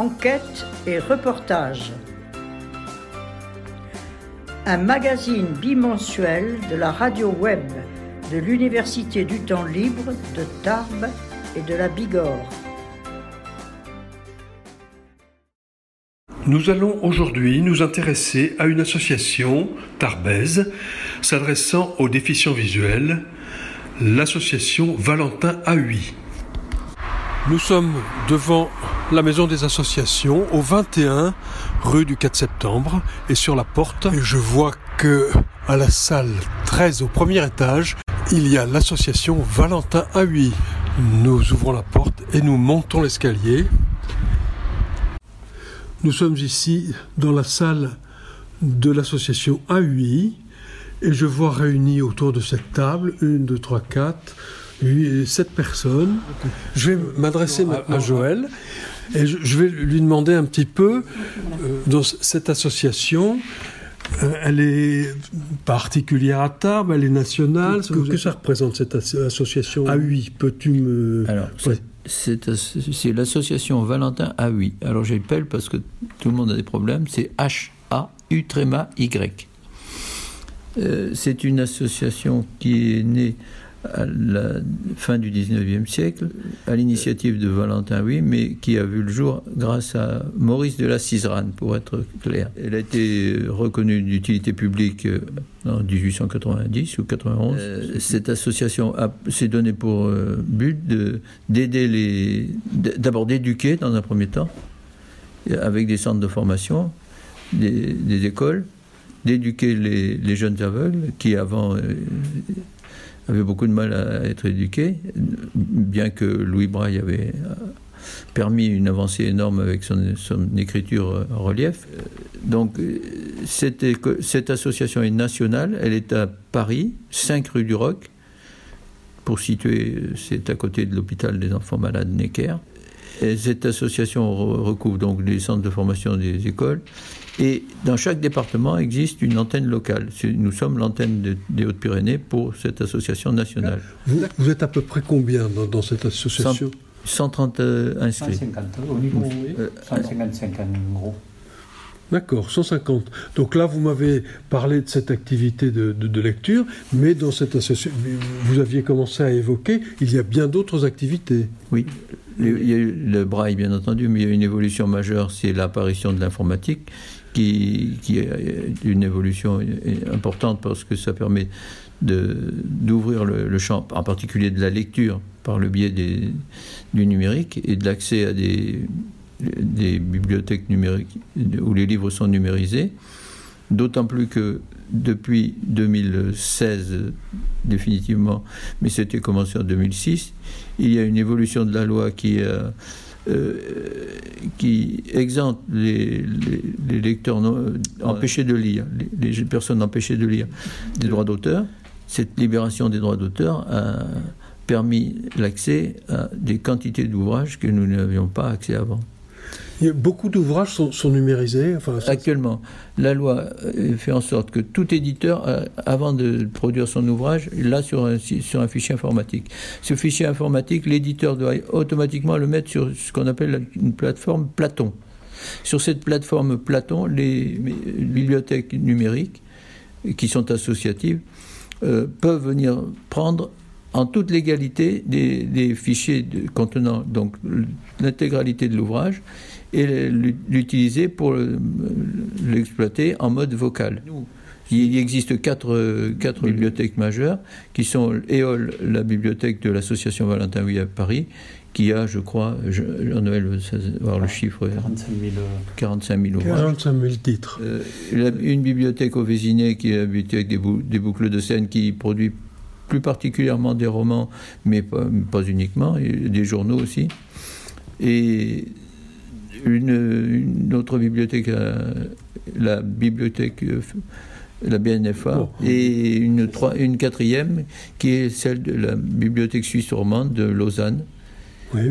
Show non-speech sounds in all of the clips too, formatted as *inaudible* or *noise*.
enquête et reportage. Un magazine bimensuel de la radio web de l'Université du temps libre de Tarbes et de la Bigorre. Nous allons aujourd'hui nous intéresser à une association tarbaise s'adressant aux déficients visuels, l'association Valentin AUI. Nous sommes devant la maison des associations au 21 rue du 4 septembre et sur la porte je vois que à la salle 13 au premier étage il y a l'association Valentin AUI. Nous ouvrons la porte et nous montons l'escalier. Nous sommes ici dans la salle de l'association AUI et je vois réunis autour de cette table, une, deux, trois, quatre, huit, sept personnes. Je vais m'adresser à, Joël et je, vais lui demander un petit peu euh, dans cette association. Euh, elle est particulière à Tarbes, elle est nationale. Que, que ça représente cette association AUI Peux-tu me. Alors, c'est l'association Valentin A8. Alors j'appelle parce que tout le monde a des problèmes. C'est H-A-U Y. Euh, c'est une association qui est née à la fin du 19e siècle, à l'initiative de Valentin oui, mais qui a vu le jour grâce à Maurice de la Ciserane, pour être clair. Elle a été reconnue d'utilité publique euh, en 1890 ou 91. Euh, cette association s'est donnée pour euh, but d'aider les, d'abord d'éduquer dans un premier temps, avec des centres de formation, des, écoles, d'éduquer les, les, jeunes aveugles qui avant avait beaucoup de mal à être éduqué, bien que Louis Braille avait permis une avancée énorme avec son, écriture en relief. Donc cette, cette, association est nationale, elle est à Paris, 5 rue du Roc, pour situer, c'est à côté de l'hôpital des enfants malades Necker. Et cette association recouvre donc les centres de formation des écoles, et dans chaque département existe une antenne locale. Nous sommes l'antenne des Hautes-Pyrénées pour cette association nationale. Vous, êtes à peu près combien dans, cette association? 130 euh, inscrits. 150, au niveau, oui. 155 euh, en gros. D'accord, 150. Donc là, vous m'avez parlé de cette activité de, de, lecture, mais dans cette association, vous aviez commencé à évoquer, il y a bien d'autres activités. Oui, il y a le braille, bien entendu, mais il y a une évolution majeure, c'est l'apparition de l'informatique qui, est une évolution importante parce que ça permet d'ouvrir le, champ, en particulier de la lecture par le biais du numérique et de l'accès à des bibliothèques numériques où les livres sont numérisés. D'autant plus que depuis 2016, définitivement, mais c'était commencé en 2006, il y a une évolution de la loi qui euh, qui exempte les, lecteurs empêchés de lire, les, personnes empêchées de lire des droits d'auteur. Cette libération des droits d'auteur a permis l'accès à des quantités d'ouvrages que nous n'avions pas accès avant beaucoup d'ouvrages sont, numérisés. Actuellement, la loi euh, fait en sorte que tout éditeur, euh, avant de produire son ouvrage, l'a sur un, fichier informatique. Ce fichier informatique, l'éditeur doit automatiquement le mettre sur ce qu'on appelle une plateforme Platon. Sur cette plateforme Platon, les, bibliothèques numériques, qui sont associatives, euh, peuvent venir prendre en toute légalité des, des fichiers contenant donc l'intégralité de l'ouvrage et l'utiliser pour l'exploiter en mode vocal. Il existe quatre, quatre bibliothèques majeures qui sont EOL, la bibliothèque de l'association Valentin Huy à Paris, qui a, je crois, Jean-Noël voir le chiffre 45 000, 45 000 titres. Euh, une bibliothèque au Vésinet qui est la bibliothèque des, des boucles de scène qui produit plus particulièrement des romans, mais pas, pas uniquement, et des journaux aussi. Et une, autre bibliothèque, euh, la bibliothèque, euh, la BNFA, et une, une quatrième qui est celle de la bibliothèque suisse romande de Lausanne.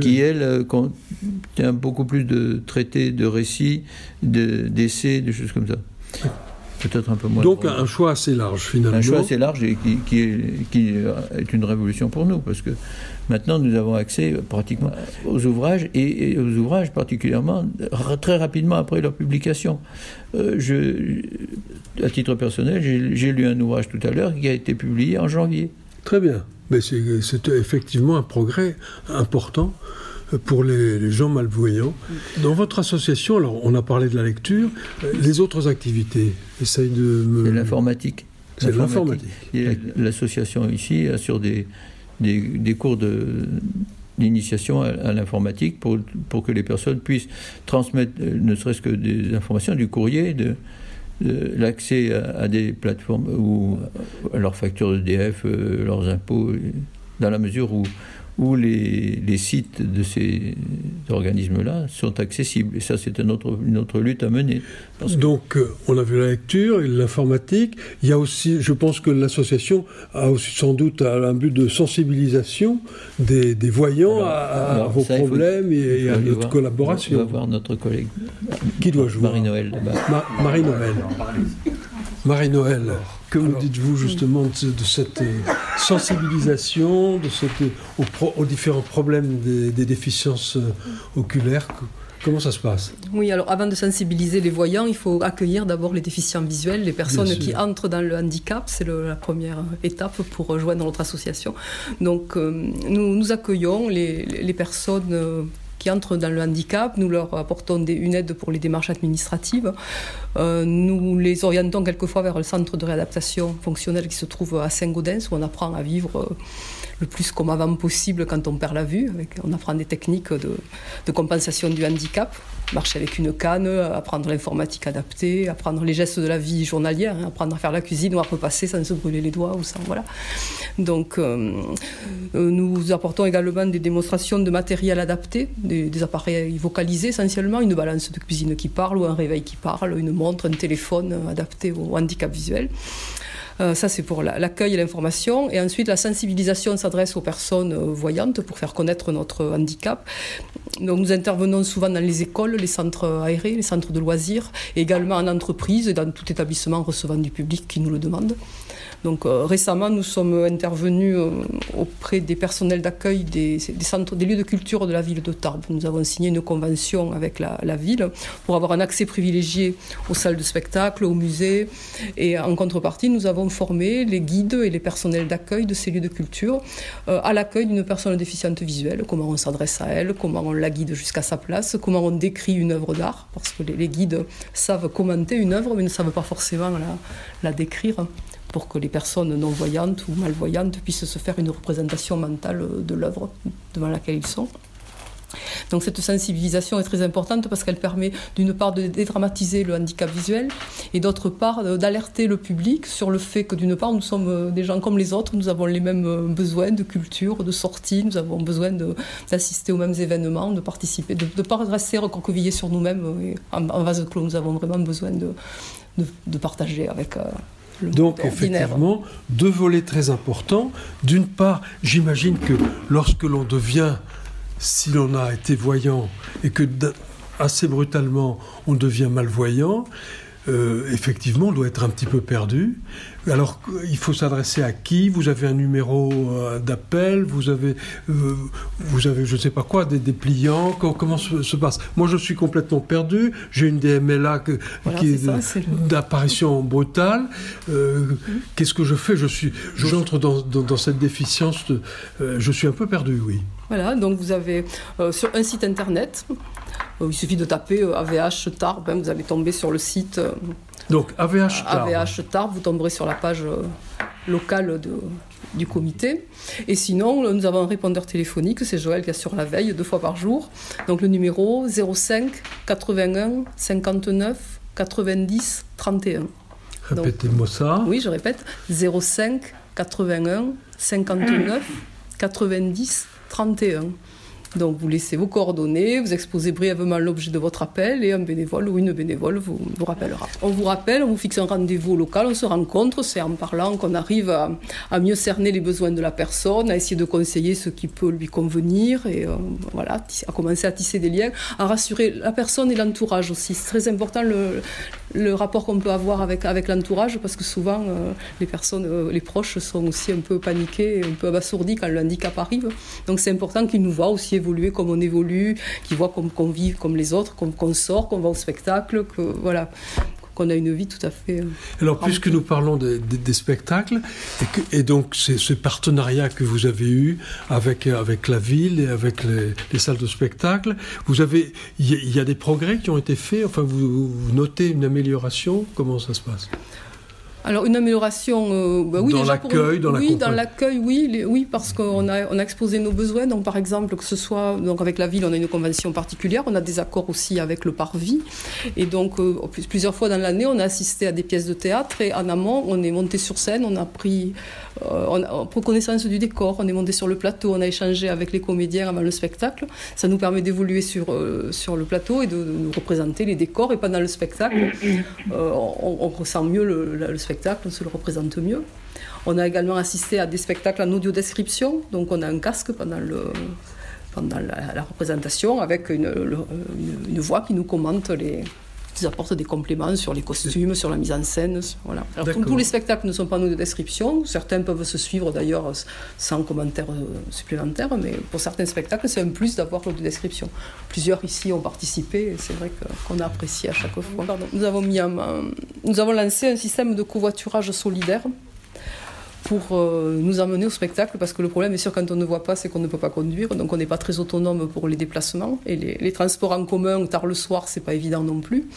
qui, elle, euh, contient beaucoup plus de traités, de récits, d'essais, de, choses comme ça. Peut-être un peu moins. Donc un choix assez large finalement. Un choix assez large et qui, est, qui, est, une révolution pour nous, parce que maintenant nous avons accès pratiquement aux ouvrages et, aux ouvrages particulièrement très rapidement après leur publication. Euh, je, à titre personnel, j'ai lu un ouvrage tout à l'heure qui a été publié en janvier. Très bien. Mais c'est effectivement un progrès important pour les, gens malvoyants. Dans votre association, alors on a parlé de la lecture, euh, les autres activités, essaye de me... C'est l'informatique. C'est l'informatique. L'association ici assure des, des, des cours de d'initiation à, l'informatique pour, pour que les personnes puissent transmettre euh, ne serait-ce que des informations, du courrier, de, l'accès à, des plateformes ou à leurs factures EDF, euh, leurs impôts, dans la mesure où où les, les, sites de ces organismes-là sont accessibles. Et ça, c'est une autre, une autre lutte à mener. Donc, euh, on a vu la lecture et l'informatique. Il y a aussi, je pense que l'association a aussi sans doute un but de sensibilisation des, des voyants à, vos problèmes et, à notre collaboration. On va voir notre collègue. Qui doit jouer? Marie-Noël. Marie-Noël. Marie-Noël. Que me dites-vous justement de, cette euh, sensibilisation, de cette, aux, différents problèmes des, déficiences euh, oculaires? Comment ça se passe? Oui, alors avant de sensibiliser les voyants, il faut accueillir d'abord les déficients visuels, les personnes qui entrent dans le handicap. C'est la première étape pour rejoindre notre association. Donc euh, nous, nous accueillons les, les personnes qui entrent dans le handicap. Nous leur apportons une aide pour les démarches administratives. Euh, nous les orientons quelquefois vers le centre de réadaptation fonctionnelle qui se trouve à Saint-Gaudens, où on apprend à vivre euh, le plus comme avant possible quand on perd la vue. on apprend des techniques de, compensation du handicap, marcher avec une canne, apprendre l'informatique adaptée, apprendre les gestes de la vie journalière, hein, apprendre à faire la cuisine ou à repasser sans se brûler les doigts ou sans voilà. Donc euh, euh, nous apportons également des démonstrations de matériel adapté, des, des, appareils vocalisés essentiellement, une balance de cuisine qui parle ou un réveil qui parle, une montre, un téléphone adapté au handicap visuel. Euh, ça, c'est pour l'accueil et l'information. Et ensuite, la sensibilisation s'adresse aux personnes euh, voyantes pour faire connaître notre handicap. Nous intervenons souvent dans les écoles, les centres aérés, les centres de loisirs, et également en entreprise et dans tout établissement recevant du public qui nous le demande. Donc euh, récemment, nous sommes intervenus euh, auprès des personnels d'accueil des, centres, des lieux de culture de la ville de Tarbes. Nous avons signé une convention avec la, ville pour avoir un accès privilégié aux salles de spectacle, aux musées. Et en contrepartie, nous avons formé les guides et les personnels d'accueil de ces lieux de culture euh, à l'accueil d'une personne déficiente visuelle, comment on s'adresse à elle, comment on la guide jusqu'à sa place, comment on décrit une œuvre d'art, parce que les, guides savent commenter une œuvre, mais ne savent pas forcément la décrire pour que les personnes non-voyantes ou malvoyantes puissent se faire une représentation mentale de l'œuvre devant laquelle ils sont. Donc cette sensibilisation est très importante parce qu'elle permet d'une part de dédramatiser le handicap visuel et d'autre part d'alerter le public sur le fait que d'une part nous sommes des gens comme les autres, nous avons les mêmes besoins de culture, de sortie, nous avons besoin d'assister aux mêmes événements, de participer, de ne pas rester recroquevillés sur nous-mêmes en, vase clos. Nous avons vraiment besoin de, partager avec... Euh, donc effectivement, deux volets très importants. D'une part, j'imagine que lorsque l'on devient, si l'on a été voyant et que assez brutalement on devient malvoyant, euh, effectivement, on doit être un petit peu perdu. Alors, il faut s'adresser à qui? Vous avez un numéro euh, d'appel? Vous avez, euh, vous avez, je ne sais pas quoi, des dépliants Comment, se, passe? Moi, je suis complètement perdu. J'ai une DMLA qui est, d'apparition brutale. Qu'est-ce que je fais? Je suis, j'entre dans, dans, cette déficience. je suis un peu perdu, oui. Voilà, donc vous avez sur un site internet euh, il suffit de taper AVH euh, Tarbes, hein, vous allez tomber sur le site. Euh, Donc AVH Tarbes. AVH Tarbes, vous tomberez sur la page locale de, du comité. Et sinon, nous avons un répondeur téléphonique, c'est Joël qui assure la veille deux fois par jour. Donc le numéro 05 81 59 90 31. Répétez-moi ça. Oui, je répète 05 81 59 90 31. Donc vous laissez vos coordonnées, vous exposez brièvement l'objet de votre appel et un bénévole ou une bénévole vous, rappellera. On vous rappelle, on vous fixe un rendez-vous local, on se rencontre, c'est en parlant qu'on arrive à, mieux cerner les besoins de la personne, à essayer de conseiller ce qui peut lui convenir et euh, voilà, à commencer à tisser des liens, à rassurer la personne et l'entourage aussi. C'est très important le, le rapport qu'on peut avoir avec, avec l'entourage parce que souvent euh, les personnes, euh, les proches sont aussi un peu paniqués, un peu abasourdis quand le handicap arrive. Donc c'est important qu'ils nous voient aussi évoluer comme on évolue, qu'ils voient qu'on vit comme les autres, qu'on sort, qu'on va au spectacle, que voilà qu'on a une vie tout à fait. Euh, Alors, puisque nous parlons des spectacles, et, donc c'est ce partenariat que vous avez eu avec, avec la ville et avec les, salles de spectacle, vous avez, il y, a des progrès qui ont été faits, enfin, vous notez une amélioration, comment ça se passe? Alors une amélioration, euh, bah oui, dans l'accueil, dans oui, dans l'accueil, oui, oui, parce qu'on a, on a exposé nos besoins. Donc par exemple, que ce soit donc avec la ville, on a une convention particulière, on a des accords aussi avec le Parvis, et donc euh, plusieurs fois dans l'année, on a assisté à des pièces de théâtre. Et en amont, on est monté sur scène, on a pris, euh, on a pris connaissance du décor, on est monté sur le plateau, on a échangé avec les comédiens avant le spectacle. Ça nous permet d'évoluer sur sur le plateau et de, nous représenter les décors. Et pendant le spectacle, on, ressent mieux le, le spectacle on se le représente mieux. On a également assisté à des spectacles en audio description, donc on a un casque pendant, le, pendant la, représentation avec une, voix qui nous commente les, qui apporte des compléments sur les costumes, sur la mise en scène. Voilà. Alors, tous les spectacles ne sont pas nous de description. Certains peuvent se suivre d'ailleurs sans commentaires euh, supplémentaires, mais pour certains spectacles, c'est un plus d'avoir de description. Plusieurs ici ont participé et c'est vrai qu'on a apprécié à chaque fois. Nous, avons mis nous avons lancé un système de covoiturage solidaire pour euh, nous amener au spectacle, parce que le problème est sûr quand on ne voit pas, c'est qu'on ne peut pas conduire, donc on n'est pas très autonome pour les déplacements, et les, transports en commun tard le soir, c'est pas évident non plus.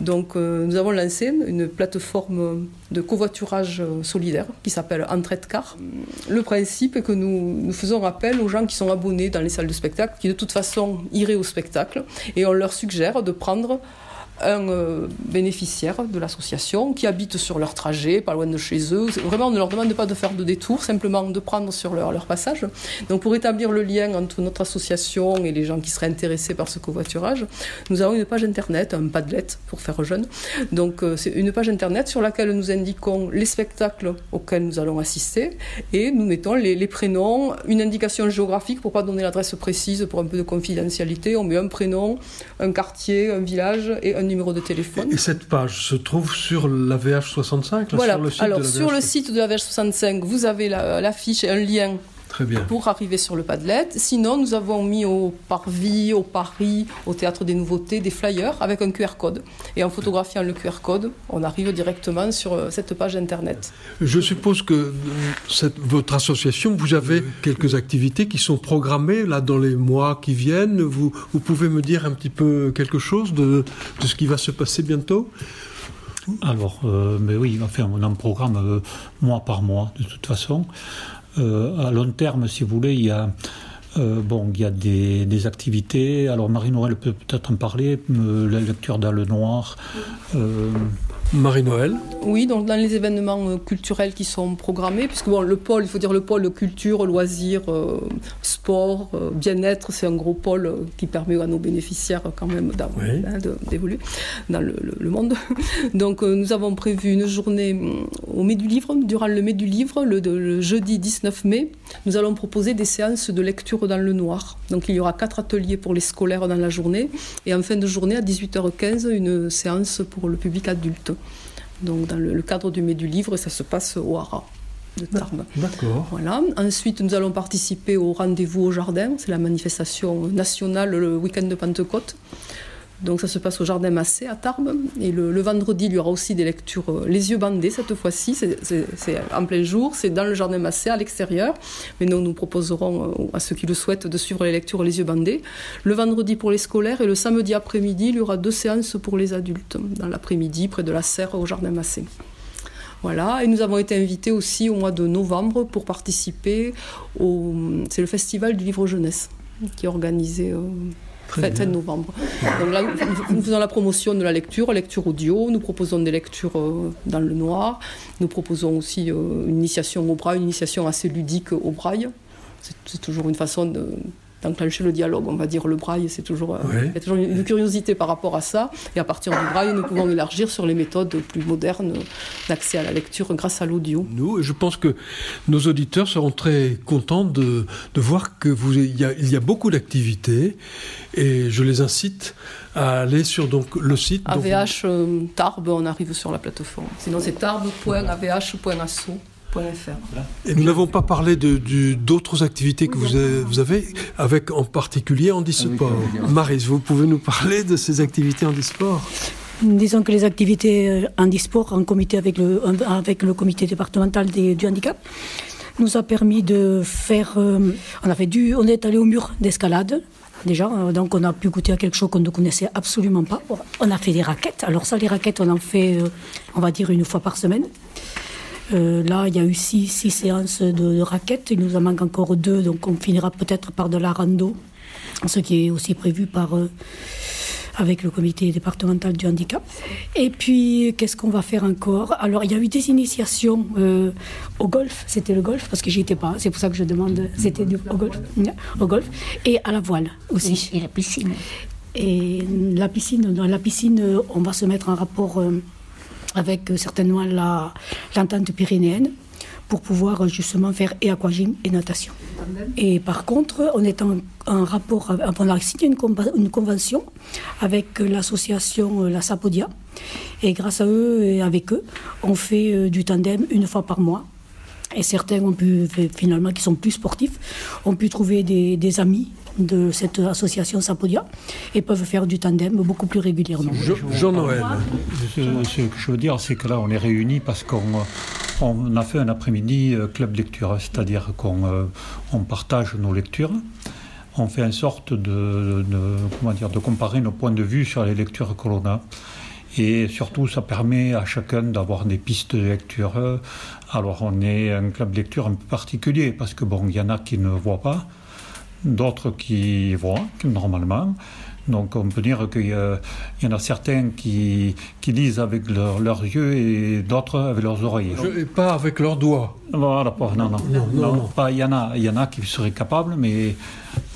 Donc euh, nous avons lancé une plateforme de covoiturage solidaire qui s'appelle Entraide Car. Le principe est que nous, nous faisons appel aux gens qui sont abonnés dans les salles de spectacle, qui de toute façon iraient au spectacle, et on leur suggère de prendre un euh, bénéficiaire de l'association qui habite sur leur trajet, pas loin de chez eux. Vraiment, on ne leur demande pas de faire de détour, simplement de prendre sur leur, leur passage. Donc, pour établir le lien entre notre association et les gens qui seraient intéressés par ce covoiturage, nous avons une page internet, un Padlet pour faire jeune. Donc, euh, c'est une page internet sur laquelle nous indiquons les spectacles auxquels nous allons assister et nous mettons les, prénoms, une indication géographique pour pas donner l'adresse précise pour un peu de confidentialité. On met un prénom, un quartier, un village et un numéro de téléphone. Et cette page se trouve sur la VH65 Voilà, sur le site alors de la sur le site de la VH65, vous avez l'affiche et un lien pour arriver sur le Padlet. Sinon, nous avons mis au Parvis, au Paris, au Théâtre des Nouveautés, des flyers avec un QR code. Et en photographiant le QR code, on arrive directement sur euh, cette page Internet. Je suppose que euh, votre association, vous avez quelques activités qui sont programmées là dans les mois qui viennent. Vous, vous pouvez me dire un petit peu quelque chose de, de ce qui va se passer bientôt? Alors, euh, mais oui, enfin, on en programme mois par mois, de toute façon. Euh, à long terme, si vous voulez, il y a, euh, bon, il y a des, activités. Alors, Marie-Noël peut peut-être en parler, la lecture dans le noir. Marie-Noël Oui, donc dans les événements euh, culturels qui sont programmés, puisque bon, le pôle, il faut dire le pôle culture, loisirs, euh, sport, euh, bien-être, c'est un gros pôle qui permet à nos bénéficiaires quand même hein, d'évoluer dans le, monde. *laughs* Donc nous avons prévu une journée mm, au Mai du Livre, durant le Mai du Livre, le, le jeudi 19 mai, nous allons proposer des séances de lecture dans le noir. Donc il y aura quatre ateliers pour les scolaires dans la journée, et en fin de journée, à 18h15, une séance pour le public adulte donc dans le, cadre du Mai du Livre, ça se passe au Hara de Tarbes. D'accord. Voilà. Ensuite, nous allons participer au rendez-vous au jardin, c'est la manifestation nationale le week-end de Pentecôte. Donc ça se passe au Jardin Massé à Tarbes. Et le, vendredi, il y aura aussi des lectures euh, les yeux bandés cette fois-ci. C'est en plein jour, c'est dans le Jardin Massé à l'extérieur. Mais nous, nous proposerons euh, à ceux qui le souhaitent de suivre les lectures les yeux bandés. Le vendredi pour les scolaires et le samedi après-midi, il y aura deux séances pour les adultes. Dans l'après-midi, près de la Serre au Jardin Massé. Voilà, et nous avons été invités aussi au mois de novembre pour participer au. C'est le festival du livre jeunesse qui est organisé. Euh, fin, novembre. Donc là, nous faisons la promotion de la lecture, lecture audio, nous proposons des lectures euh, dans le noir, nous proposons aussi euh, une initiation au braille, une initiation assez ludique au braille. C'est toujours une façon de d'enclencher le dialogue. On va dire le braille, c'est toujours, il y a toujours une curiosité par rapport à ça. Et à partir du braille, nous pouvons élargir sur les méthodes plus modernes d'accès à la lecture grâce à l'audio. Nous, je pense que nos auditeurs seront très contents de, de voir que vous, il y a, il y a beaucoup d'activités et je les incite à aller sur donc, le site. AVH euh, Tarbes, on arrive sur la plateforme. Sinon, c'est tarbes.avh.asso. Et nous n'avons pas parlé d'autres activités que vous avez, vous avez, avec en particulier handisport. Maris, vous pouvez nous parler de ces activités handisport? Disons que les activités handisport en comité avec le, avec le comité départemental du handicap nous a permis de faire. Euh, on, avait dû, on est allé au mur d'escalade déjà. Euh, donc on a pu goûter à quelque chose qu'on ne connaissait absolument pas. On a fait des raquettes. Alors ça, les raquettes, on en fait, euh, on va dire, une fois par semaine. Euh, là, il y a eu six, séances de, raquettes. Il nous en manque encore deux, donc on finira peut-être par de la rando, ce qui est aussi prévu par, euh, avec le comité départemental du handicap. Et puis, qu'est-ce qu'on va faire encore? Alors, il y a eu des initiations euh, au golf. C'était le golf, parce que j'y étais pas. C'est pour ça que je demande. C'était au golf, au golf. Et à la voile aussi. Et la piscine. Et la piscine, dans la piscine, on va se mettre en rapport avec euh, certainement l'entente pyrénéenne pour pouvoir euh, justement faire et aquagym et natation. Et par contre, on est en, rapport, on a signé une, convention avec euh, l'association La Sapodia. Et grâce à eux et avec eux, on fait du tandem une fois par mois. Et certains ont pu, finalement, qui sont plus sportifs, ont pu trouver des amis de cette association Sapodia et peuvent faire du tandem beaucoup plus régulièrement. Jean-Noël. Ce, que je veux dire, c'est que là, on est réunis parce qu'on on a fait un après-midi euh, club lecture, c'est-à-dire qu'on euh, on partage nos lectures. On fait en sorte de, comment dire, de comparer nos points de vue sur les lectures que l'on a. Et surtout, ça permet à chacun d'avoir des pistes de lecture. Alors, on est un club de lecture un peu particulier parce que, bon, il y en a qui ne voient pas d'autres qui voient normalement. Donc on peut dire qu'il y, en a certains qui, qui lisent avec leurs yeux et d'autres avec leurs oreilles. et pas avec leurs doigts. Voilà, non, non. non, Pas, il, y en a, il y en a qui seraient capables, mais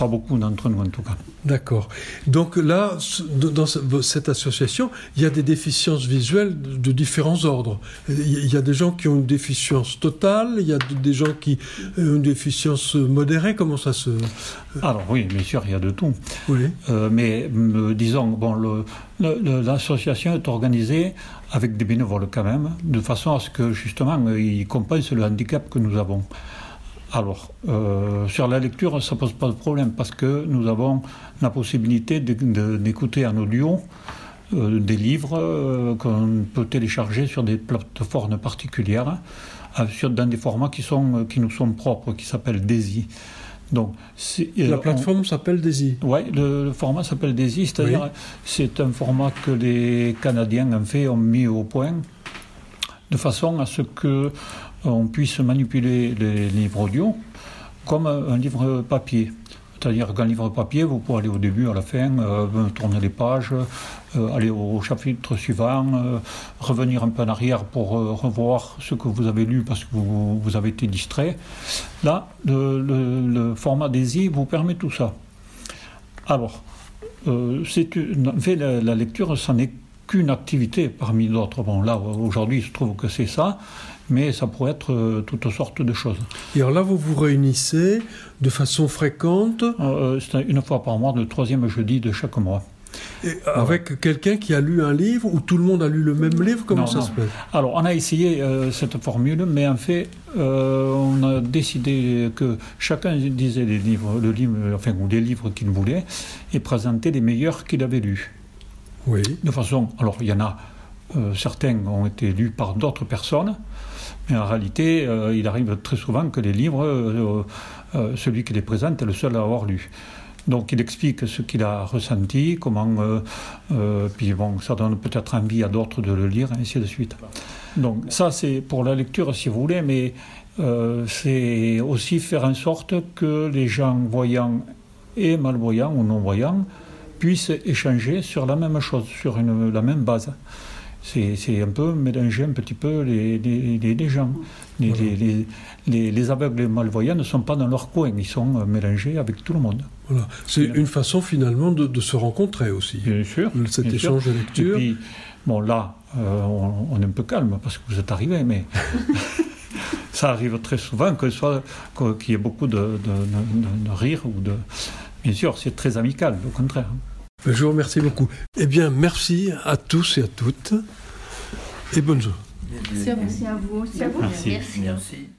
pas beaucoup d'entre nous en tout cas. D'accord. Donc là, dans cette association, il y a des déficiences visuelles de différents ordres. Il y a des gens qui ont une déficience totale, il y a des gens qui ont une déficience modérée. Comment ça se... Alors oui, bien sûr, il y a de tout. Oui. Euh, mais euh, disons, bon, l'association est organisée avec des bénévoles quand même, de façon à ce que justement ils compensent le handicap que nous avons. Alors, euh, sur la lecture, ça ne pose pas de problème parce que nous avons la possibilité d'écouter en audio euh, des livres euh, qu'on peut télécharger sur des plateformes particulières, dans des formats qui, sont, qui nous sont propres, qui s'appellent DAISY. Donc, la plateforme s'appelle DAISY Oui, le, format s'appelle DAISY, c'est-à-dire c'est un format que les Canadiens ont fait, ont mis au point, de façon à ce que on puisse manipuler les livres audio comme un livre papier. C'est-à-dire qu'un livre papier, vous pouvez aller au début, à la fin, euh, tourner les pages, euh, aller au chapitre suivant, euh, revenir un peu en arrière pour revoir ce que vous avez lu parce que vous, avez été distrait. Là, le, format DAISY vous permet tout ça. Alors, fait, la, lecture, ce n'est qu'une activité parmi d'autres. Bon, là, aujourd'hui, je trouve que c'est ça mais ça pourrait être euh, toutes sortes de choses. Et alors là, vous vous réunissez de façon fréquente euh, euh, C'est une fois par mois, le troisième jeudi de chaque mois. Et avec quelqu'un qui a lu un livre ou tout le monde a lu le même livre Comment ça se passe? Alors, on a essayé cette formule, mais en fait, on a décidé que chacun disait les livres, le livre, enfin, ou des livres qu'il voulait et présentait les meilleurs qu'il avait lus. Oui. De façon, alors il y en a, certains ont été lus par d'autres personnes, mais en réalité, euh, il arrive très souvent que les livres, euh, euh, celui qui les présente est le seul à avoir lu. Donc il explique ce qu'il a ressenti, comment, puis bon, ça donne peut-être envie à d'autres de le lire, ainsi de suite. Donc ça c'est pour la lecture si vous voulez, mais c'est aussi faire en sorte que les gens voyants et malvoyants ou non-voyants puissent échanger sur la même chose, sur la même base. C'est un peu mélanger un petit peu les, les, gens. Les, les, aveugles et malvoyants ne sont pas dans leur coin, ils sont euh, mélangés avec tout le monde. Voilà. C'est une façon finalement de, se rencontrer aussi. Bien sûr. Cet échange de lecture. Et puis, bon là, euh, on, est un peu calme parce que vous êtes arrivé, mais *laughs* ça arrive très souvent qu'il y ait beaucoup de, de, de rire ou de. Bien sûr, c'est très amical, au contraire. Je vous remercie beaucoup. Eh bien, merci à tous et à toutes. Et bonne journée. Merci à vous. Merci à vous. Merci. merci.